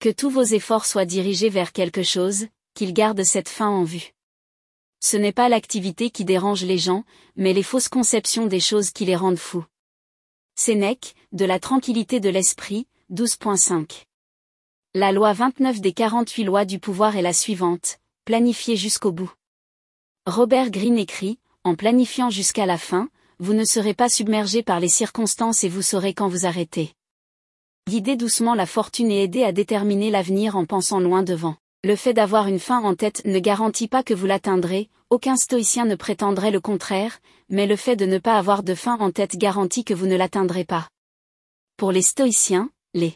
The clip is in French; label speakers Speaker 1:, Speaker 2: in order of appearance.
Speaker 1: Que tous vos efforts soient dirigés vers quelque chose, qu'ils gardent cette fin en vue. Ce n'est pas l'activité qui dérange les gens, mais les fausses conceptions des choses qui les rendent fous. Sénèque, de la tranquillité de l'esprit, 12.5. La loi 29 des 48 lois du pouvoir est la suivante, planifiez jusqu'au bout. Robert Greene écrit, en planifiant jusqu'à la fin, vous ne serez pas submergé par les circonstances et vous saurez quand vous arrêter. Guidez doucement la fortune et aidez à déterminer l'avenir en pensant loin devant. Le fait d'avoir une fin en tête ne garantit pas que vous l'atteindrez, aucun stoïcien ne prétendrait le contraire, mais le fait de ne pas avoir de fin en tête garantit que vous ne l'atteindrez pas. Pour les stoïciens, les